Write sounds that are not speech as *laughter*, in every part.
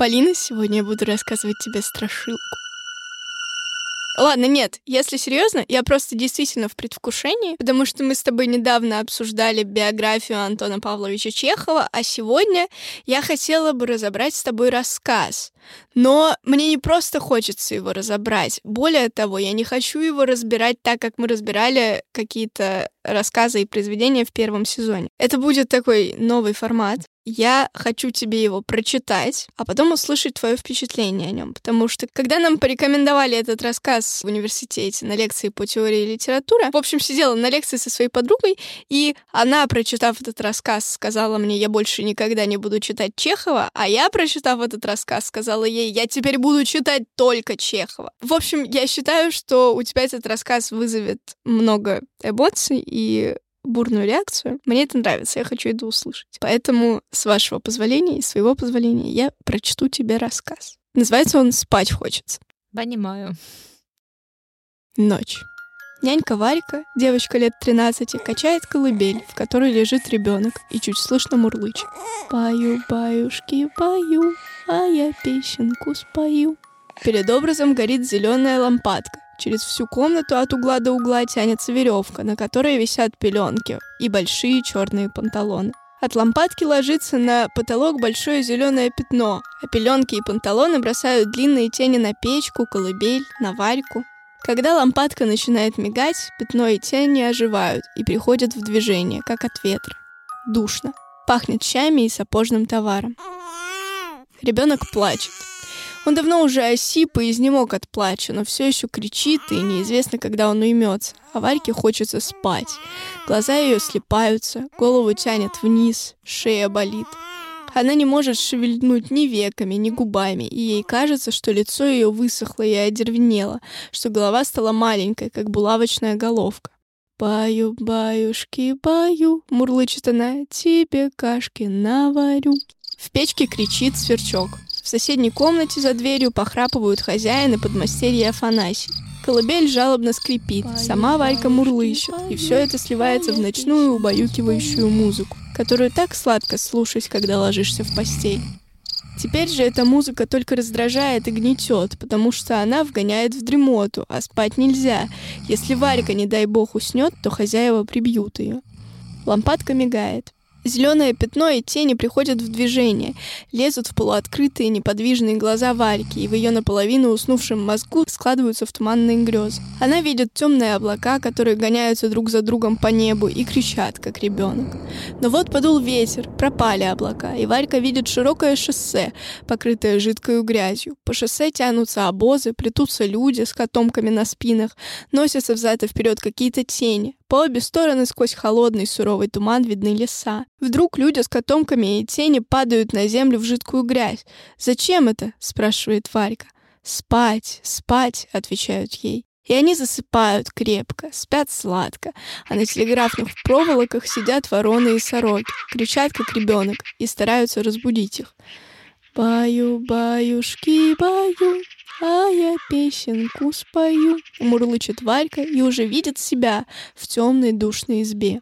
Полина, сегодня я буду рассказывать тебе страшилку. Ладно, нет, если серьезно, я просто действительно в предвкушении, потому что мы с тобой недавно обсуждали биографию Антона Павловича Чехова, а сегодня я хотела бы разобрать с тобой рассказ. Но мне не просто хочется его разобрать. Более того, я не хочу его разбирать так, как мы разбирали какие-то рассказы и произведения в первом сезоне. Это будет такой новый формат. Я хочу тебе его прочитать, а потом услышать твое впечатление о нем. Потому что, когда нам порекомендовали этот рассказ в университете на лекции по теории литературы, в общем, сидела на лекции со своей подругой, и она, прочитав этот рассказ, сказала мне, я больше никогда не буду читать Чехова, а я, прочитав этот рассказ, сказала ей, я теперь буду читать только Чехова. В общем, я считаю, что у тебя этот рассказ вызовет много эмоций, и бурную реакцию. Мне это нравится, я хочу это услышать. Поэтому, с вашего позволения и своего позволения, я прочту тебе рассказ. Называется он «Спать хочется». Понимаю. Ночь. Нянька Варька, девочка лет 13, качает колыбель, в которой лежит ребенок, и чуть слышно мурлычет. «Пою, баюшки, пою, а я песенку спою». Перед образом горит зеленая лампадка. Через всю комнату от угла до угла тянется веревка, на которой висят пеленки и большие черные панталоны. От лампадки ложится на потолок большое зеленое пятно, а пеленки и панталоны бросают длинные тени на печку, колыбель, на варьку. Когда лампадка начинает мигать, пятно и тени оживают и приходят в движение, как от ветра. Душно. Пахнет чаями и сапожным товаром. Ребенок плачет. Он давно уже осип и изнемог от плача, но все еще кричит, и неизвестно, когда он уймется. А Варьке хочется спать. Глаза ее слепаются, голову тянет вниз, шея болит. Она не может шевельнуть ни веками, ни губами, и ей кажется, что лицо ее высохло и одервенело, что голова стала маленькой, как булавочная головка. «Баю, баюшки, баю», — мурлычет она, — «тебе кашки наварю». В печке кричит сверчок. В соседней комнате за дверью похрапывают хозяин и подмастерье Афанасий. Колыбель жалобно скрипит, сама Валька мурлычет, и все это сливается в ночную убаюкивающую музыку, которую так сладко слушать, когда ложишься в постель. Теперь же эта музыка только раздражает и гнетет, потому что она вгоняет в дремоту, а спать нельзя. Если Варька, не дай бог, уснет, то хозяева прибьют ее. Лампадка мигает. Зеленое пятно и тени приходят в движение, лезут в полуоткрытые неподвижные глаза Варьки, и в ее наполовину уснувшем мозгу складываются в туманные грезы. Она видит темные облака, которые гоняются друг за другом по небу и кричат, как ребенок. Но вот подул ветер, пропали облака, и Варька видит широкое шоссе, покрытое жидкой грязью. По шоссе тянутся обозы, плетутся люди с котомками на спинах, носятся взад и вперед какие-то тени. По обе стороны сквозь холодный суровый туман видны леса. Вдруг люди с котомками и тени падают на землю в жидкую грязь. «Зачем это?» — спрашивает Варька. «Спать, спать», — отвечают ей. И они засыпают крепко, спят сладко, а на телеграфных проволоках сидят вороны и сороки, кричат, как ребенок, и стараются разбудить их. «Баю, баюшки, баю, а я песенку спою, мурлычет Варька и уже видит себя в темной душной избе.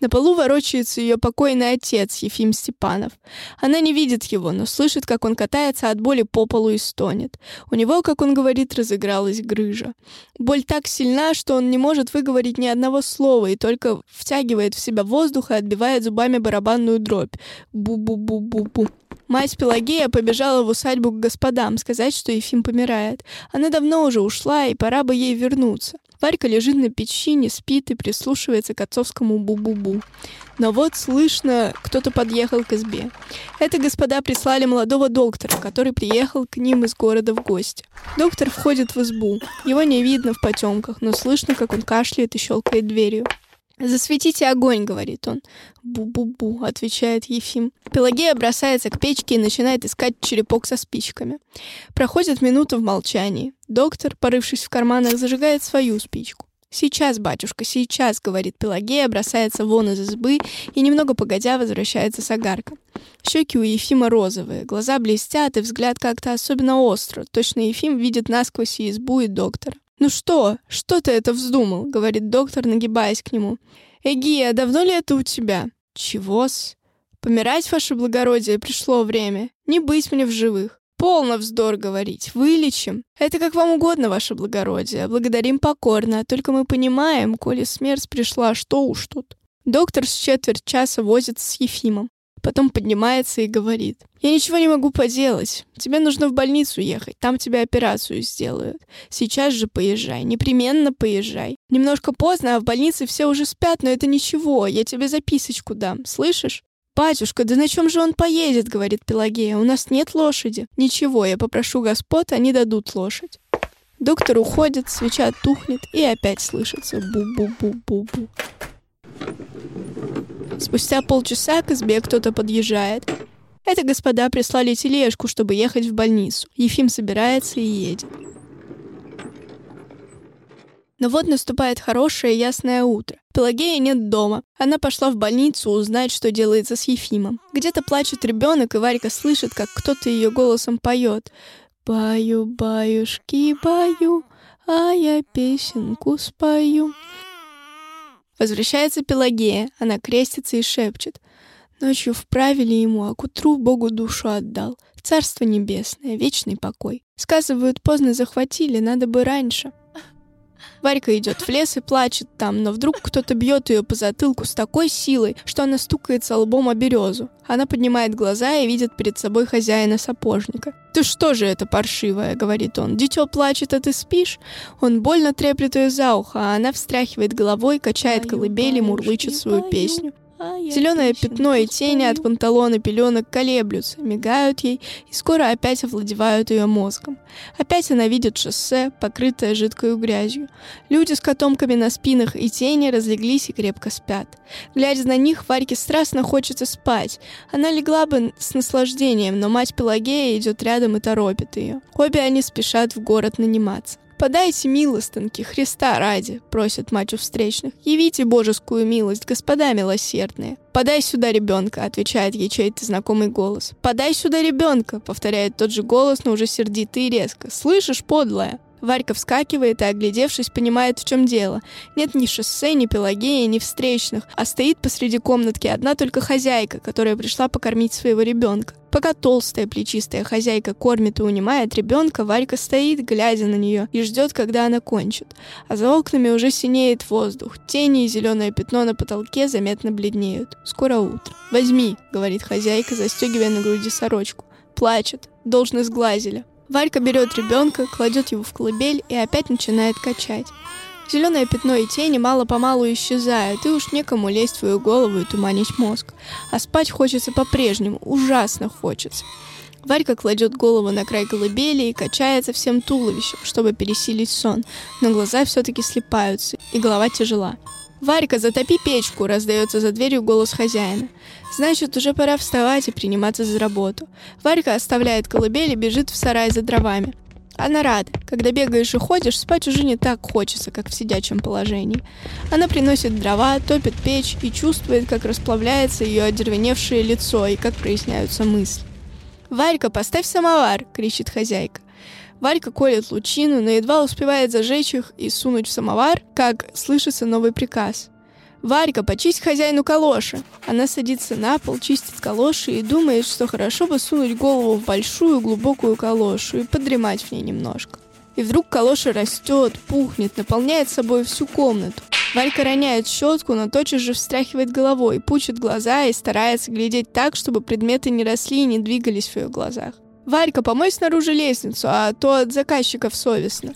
На полу ворочается ее покойный отец, Ефим Степанов. Она не видит его, но слышит, как он катается от боли по полу и стонет. У него, как он говорит, разыгралась грыжа. Боль так сильна, что он не может выговорить ни одного слова и только втягивает в себя воздух и отбивает зубами барабанную дробь. Бу-бу-бу-бу-бу. Мать Пелагея побежала в усадьбу к господам сказать, что Ефим помирает. Она давно уже ушла, и пора бы ей вернуться. Варька лежит на печи, не спит и прислушивается к отцовскому бу-бу-бу. Но вот слышно, кто-то подъехал к избе. Это господа прислали молодого доктора, который приехал к ним из города в гости. Доктор входит в избу. Его не видно в потемках, но слышно, как он кашляет и щелкает дверью. «Засветите огонь», — говорит он. «Бу-бу-бу», — отвечает Ефим. Пелагея бросается к печке и начинает искать черепок со спичками. Проходит минута в молчании. Доктор, порывшись в карманах, зажигает свою спичку. «Сейчас, батюшка, сейчас», — говорит Пелагея, бросается вон из избы и, немного погодя, возвращается с огарком. Щеки у Ефима розовые, глаза блестят, и взгляд как-то особенно остро. Точно Ефим видит насквозь и избу, и доктора. «Ну что? Что ты это вздумал?» — говорит доктор, нагибаясь к нему. «Эгия, давно ли это у тебя?» «Чего-с?» «Помирать, ваше благородие, пришло время. Не быть мне в живых». Полно вздор говорить. Вылечим. Это как вам угодно, ваше благородие. Благодарим покорно. Только мы понимаем, коли смерть пришла, что уж тут. Доктор с четверть часа возится с Ефимом. Потом поднимается и говорит. «Я ничего не могу поделать. Тебе нужно в больницу ехать. Там тебе операцию сделают. Сейчас же поезжай. Непременно поезжай. Немножко поздно, а в больнице все уже спят, но это ничего. Я тебе записочку дам. Слышишь?» «Батюшка, да на чем же он поедет?» — говорит Пелагея. «У нас нет лошади». «Ничего, я попрошу господ, они дадут лошадь». Доктор уходит, свеча тухнет, и опять слышится бу-бу-бу-бу-бу. Спустя полчаса к избе кто-то подъезжает. Это господа прислали тележку, чтобы ехать в больницу. Ефим собирается и едет. Но вот наступает хорошее ясное утро. Пелагея нет дома. Она пошла в больницу узнать, что делается с Ефимом. Где-то плачет ребенок, и Варька слышит, как кто-то ее голосом поет. «Баю, баюшки, баю, а я песенку спою». Возвращается Пелагея, она крестится и шепчет. Ночью вправили ему, а к утру Богу душу отдал. Царство Небесное, вечный покой. Сказывают, поздно захватили, надо бы раньше. Варька идет в лес и плачет там, но вдруг кто-то бьет ее по затылку с такой силой, что она стукается лбом о березу. Она поднимает глаза и видит перед собой хозяина сапожника. «Ты что же это паршивая?» — говорит он. «Дитё плачет, а ты спишь?» Он больно треплет ее за ухо, а она встряхивает головой, качает колыбель и мурлычет свою песню. Зеленое пятно и тени от панталона пеленок колеблются, мигают ей и скоро опять овладевают ее мозгом. Опять она видит шоссе, покрытое жидкой грязью. Люди с котомками на спинах и тени разлеглись и крепко спят. Глядя на них, Варьке страстно хочется спать. Она легла бы с наслаждением, но мать Пелагея идет рядом и торопит ее. Обе они спешат в город наниматься. «Подайте милостынки, Христа ради», — просит мать у встречных. «Явите божескую милость, господа милосердные». «Подай сюда ребенка», — отвечает ей чей-то знакомый голос. «Подай сюда ребенка», — повторяет тот же голос, но уже сердито и резко. «Слышишь, подлая?» Варька вскакивает и, оглядевшись, понимает, в чем дело. Нет ни шоссе, ни Пелагеи, ни встречных, а стоит посреди комнатки одна только хозяйка, которая пришла покормить своего ребенка. Пока толстая плечистая хозяйка кормит и унимает ребенка, Варька стоит, глядя на нее, и ждет, когда она кончит. А за окнами уже синеет воздух. Тени и зеленое пятно на потолке заметно бледнеют. Скоро утро. «Возьми», — говорит хозяйка, застегивая на груди сорочку. Плачет. Должно сглазили. Варька берет ребенка, кладет его в колыбель и опять начинает качать. Зеленое пятно и тени мало-помалу исчезают, и уж некому лезть в твою голову и туманить мозг. А спать хочется по-прежнему, ужасно хочется. Варька кладет голову на край колыбели и качается всем туловищем, чтобы пересилить сон, но глаза все-таки слепаются, и голова тяжела. «Варька, затопи печку!» — раздается за дверью голос хозяина. Значит, уже пора вставать и приниматься за работу. Варька оставляет колыбель и бежит в сарай за дровами. Она рада. Когда бегаешь и ходишь, спать уже не так хочется, как в сидячем положении. Она приносит дрова, топит печь и чувствует, как расплавляется ее одервеневшее лицо и как проясняются мысли. «Варька, поставь самовар!» — кричит хозяйка. Варька колет лучину, но едва успевает зажечь их и сунуть в самовар, как слышится новый приказ. «Варька, почисть хозяину калоши!» Она садится на пол, чистит калоши и думает, что хорошо бы сунуть голову в большую глубокую калошу и подремать в ней немножко. И вдруг калоша растет, пухнет, наполняет собой всю комнату. Варька роняет щетку, но тотчас же встряхивает головой, пучит глаза и старается глядеть так, чтобы предметы не росли и не двигались в ее глазах. «Варька, помой снаружи лестницу, а то от заказчиков совестно».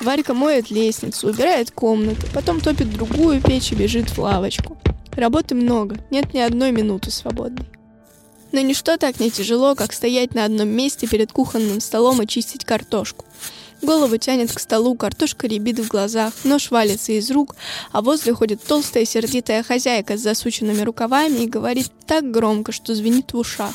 Варька моет лестницу, убирает комнату, потом топит другую печь и бежит в лавочку. Работы много, нет ни одной минуты свободной. Но ничто так не тяжело, как стоять на одном месте перед кухонным столом и чистить картошку. Голову тянет к столу, картошка рябит в глазах, нож валится из рук, а возле ходит толстая сердитая хозяйка с засученными рукавами и говорит так громко, что звенит в ушах.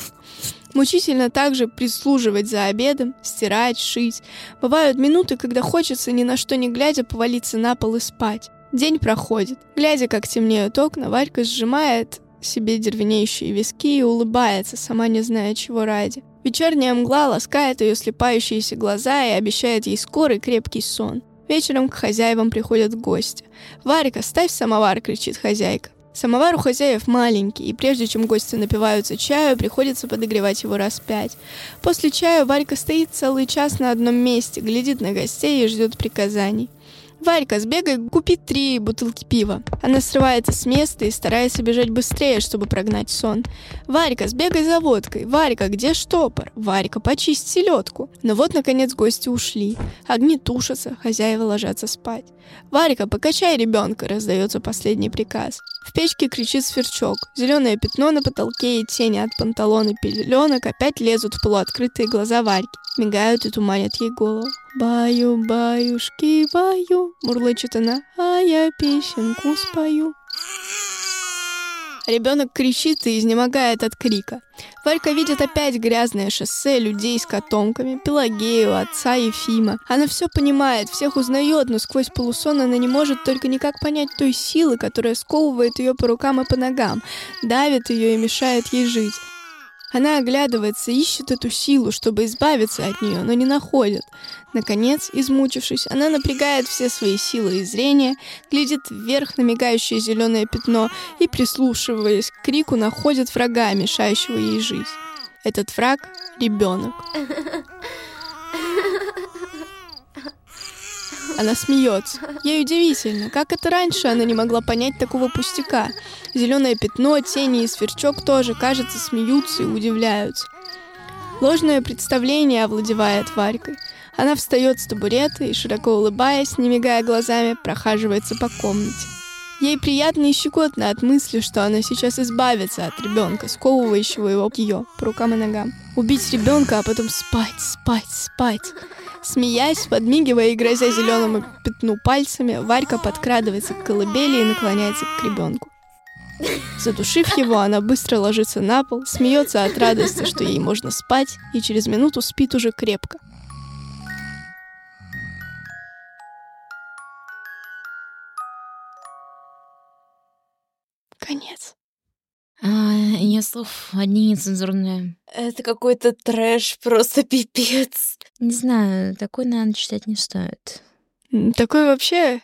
Мучительно также прислуживать за обедом, стирать, шить. Бывают минуты, когда хочется ни на что не глядя повалиться на пол и спать. День проходит. Глядя, как темнеют окна, Варька сжимает себе дервенеющие виски и улыбается, сама не зная чего ради. Вечерняя мгла ласкает ее слепающиеся глаза и обещает ей скорый крепкий сон. Вечером к хозяевам приходят гости. «Варька, ставь самовар!» — кричит хозяйка. Самовар у хозяев маленький, и прежде чем гости напиваются чаю, приходится подогревать его раз пять. После чая Варька стоит целый час на одном месте, глядит на гостей и ждет приказаний. Варька, сбегай, купи три бутылки пива. Она срывается с места и старается бежать быстрее, чтобы прогнать сон. Варька, сбегай за водкой. Варька, где штопор? Варька, почисть селедку. Но вот, наконец, гости ушли. Огни тушатся, хозяева ложатся спать. Варька, покачай ребенка, раздается последний приказ. В печке кричит сверчок. Зеленое пятно на потолке и тени от панталон и пеленок опять лезут в полуоткрытые глаза Варьки. Мигают и туманят ей голову. Баю, баюшки, баю, мурлычет она, а я песенку спою. Ребенок кричит и изнемогает от крика. Варька видит опять грязное шоссе, людей с котомками, Пелагею, отца Ефима. Она все понимает, всех узнает, но сквозь полусон она не может только никак понять той силы, которая сковывает ее по рукам и по ногам, давит ее и мешает ей жить. Она оглядывается, ищет эту силу, чтобы избавиться от нее, но не находит. Наконец, измучившись, она напрягает все свои силы и зрение, глядит вверх на мигающее зеленое пятно и, прислушиваясь к крику, находит врага, мешающего ей жить. Этот враг — ребенок. *laughs* Она смеется. Ей удивительно, как это раньше она не могла понять такого пустяка. Зеленое пятно, тени и сверчок тоже, кажется, смеются и удивляются. Ложное представление овладевает Варькой. Она встает с табурета и, широко улыбаясь, не мигая глазами, прохаживается по комнате. Ей приятно и щекотно от мысли, что она сейчас избавится от ребенка, сковывающего его ее по рукам и ногам. Убить ребенка, а потом спать, спать, спать. Смеясь, подмигивая и грозя зеленому пятну пальцами, Варька подкрадывается к колыбели и наклоняется к ребенку. Задушив его, она быстро ложится на пол, смеется от радости, что ей можно спать, и через минуту спит уже крепко. Конец. А, я слов одни нецензурные. Это какой-то трэш, просто пипец. Не знаю, такой, наверное, читать не стоит. Такой вообще,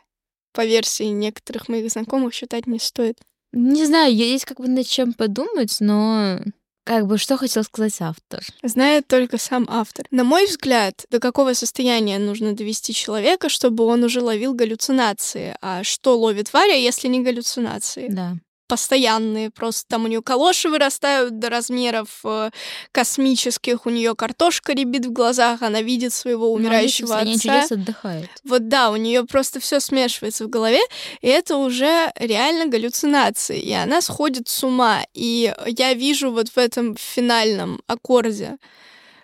по версии некоторых моих знакомых, считать не стоит. Не знаю, есть как бы над чем подумать, но как бы что хотел сказать автор? Знает только сам автор. На мой взгляд, до какого состояния нужно довести человека, чтобы он уже ловил галлюцинации. А что ловит Варя, если не галлюцинации? Да постоянные. Просто там у нее калоши вырастают до размеров э, космических, у нее картошка ребит в глазах, она видит своего ну, умирающего она отца. отдыхает. Вот да, у нее просто все смешивается в голове, и это уже реально галлюцинации, и она сходит с ума. И я вижу вот в этом финальном аккорде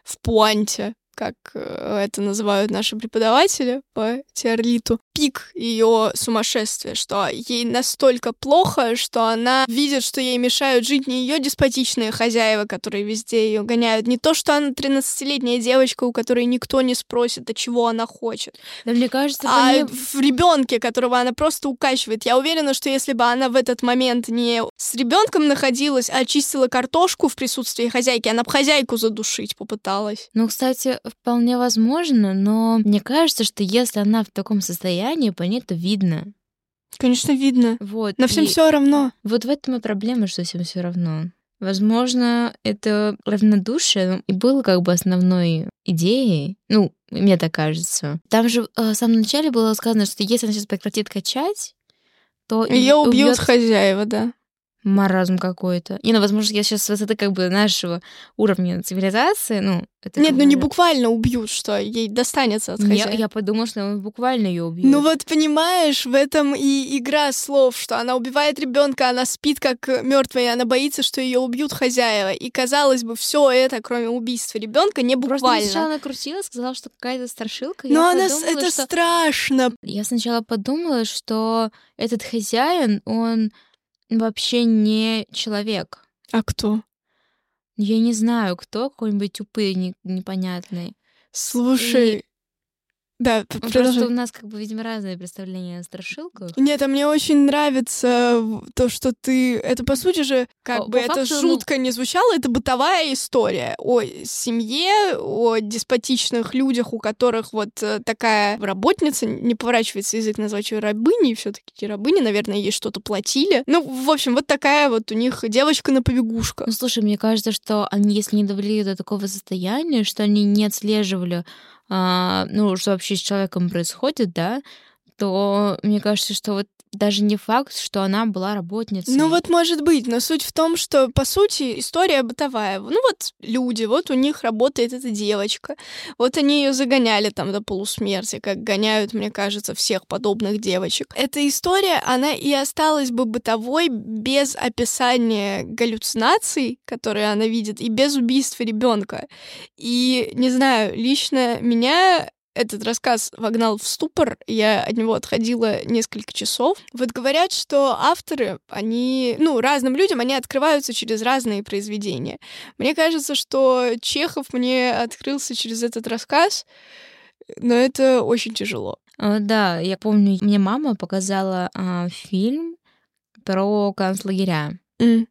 в пуанте как э, это называют наши преподаватели по теорлиту, пик ее сумасшествия, что ей настолько плохо, что она видит, что ей мешают жить не ее деспотичные хозяева, которые везде ее гоняют, не то, что она 13-летняя девочка, у которой никто не спросит, а чего она хочет. Да, мне кажется, а мне... в ребенке, которого она просто укачивает. Я уверена, что если бы она в этот момент не с ребенком находилась, а чистила картошку в присутствии хозяйки, она бы хозяйку задушить попыталась. Ну, кстати, вполне возможно, но мне кажется, что если она в таком состоянии, по ней это видно. Конечно, видно. Вот. Но всем все равно. Вот в этом и проблема, что всем все равно. Возможно, это равнодушие и было как бы основной идеей. Ну, мне так кажется. Там же э, в самом начале было сказано, что если она сейчас прекратит качать, то ее убьют убьет... хозяева, да маразм какой-то. И, ну, возможно, я сейчас с высоты как бы нашего уровня цивилизации, ну, это Нет, ну не буквально убьют, что ей достанется от хозяина. Я, я подумала, что он буквально ее убьет. Ну вот понимаешь, в этом и игра слов, что она убивает ребенка, она спит как мертвая, она боится, что ее убьют хозяева. И казалось бы, все это, кроме убийства ребенка, не буквально. Просто сначала она крутила, сказала, что какая-то страшилка. Но она подумала, это что... страшно. Я сначала подумала, что этот хозяин, он вообще не человек. А кто? Я не знаю, кто, какой-нибудь упырь не, непонятный. Слушай, Да, Ну, продолжай. Просто у нас, как бы, видимо, разные представления о страшилках. Нет, а мне очень нравится то, что ты... Это, по сути же, как По- бы по это факту, ну- жутко не звучало, это бытовая история о семье, о деспотичных людях, у которых вот э, такая работница, не поворачивается язык назвать ее рабыней, все таки рабыни, наверное, ей что-то платили. Ну, в общем, вот такая вот у них девочка на побегушках. Ну, слушай, мне кажется, что они, если не довели до такого состояния, что они не отслеживали, ну, что вообще с человеком происходит, да, то мне кажется, что вот даже не факт, что она была работницей. Ну вот может быть, но суть в том, что по сути история бытовая. Ну вот люди, вот у них работает эта девочка, вот они ее загоняли там до полусмерти, как гоняют, мне кажется, всех подобных девочек. Эта история, она и осталась бы бытовой без описания галлюцинаций, которые она видит, и без убийства ребенка. И не знаю, лично меня этот рассказ вогнал в ступор, я от него отходила несколько часов. Вот говорят, что авторы, они, ну, разным людям, они открываются через разные произведения. Мне кажется, что Чехов мне открылся через этот рассказ, но это очень тяжело. А, Да, я помню, мне мама показала а, фильм про концлагеря. М.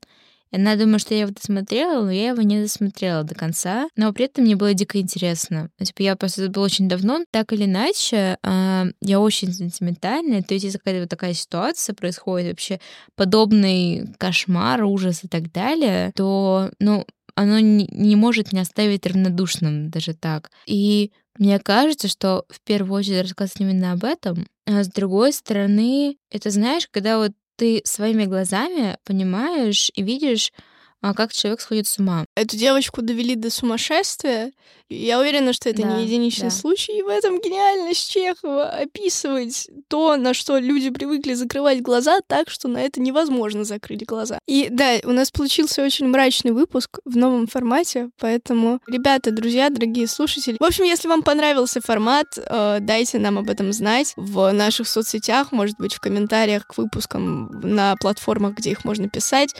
Она думает, что я его досмотрела, но я его не досмотрела до конца. Но при этом мне было дико интересно. Ну, Типа я просто это было очень давно. Так или иначе, а, я очень сентиментальная. То есть если какая-то вот такая ситуация происходит, вообще подобный кошмар, ужас и так далее, то, ну, оно не, не может не оставить равнодушным даже так. И мне кажется, что в первую очередь рассказывать именно об этом. А с другой стороны, это знаешь, когда вот ты своими глазами понимаешь и видишь, а, как человек сходит с ума. Эту девочку довели до сумасшествия. Я уверена, что это Да, не единичный да. случай. И в этом гениальность Чехова описывать то, на что люди привыкли закрывать глаза, так что на это невозможно закрыть глаза. И да, у нас получился очень мрачный выпуск в новом формате, поэтому, ребята, друзья, дорогие слушатели, в общем, если вам понравился формат, э, дайте нам об этом знать в наших соцсетях, может быть, в комментариях к выпускам на платформах, где их можно писать.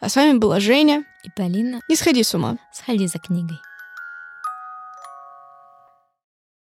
А с вами была Женя. И, Полина, Не сходи с ума. сходи за книгой.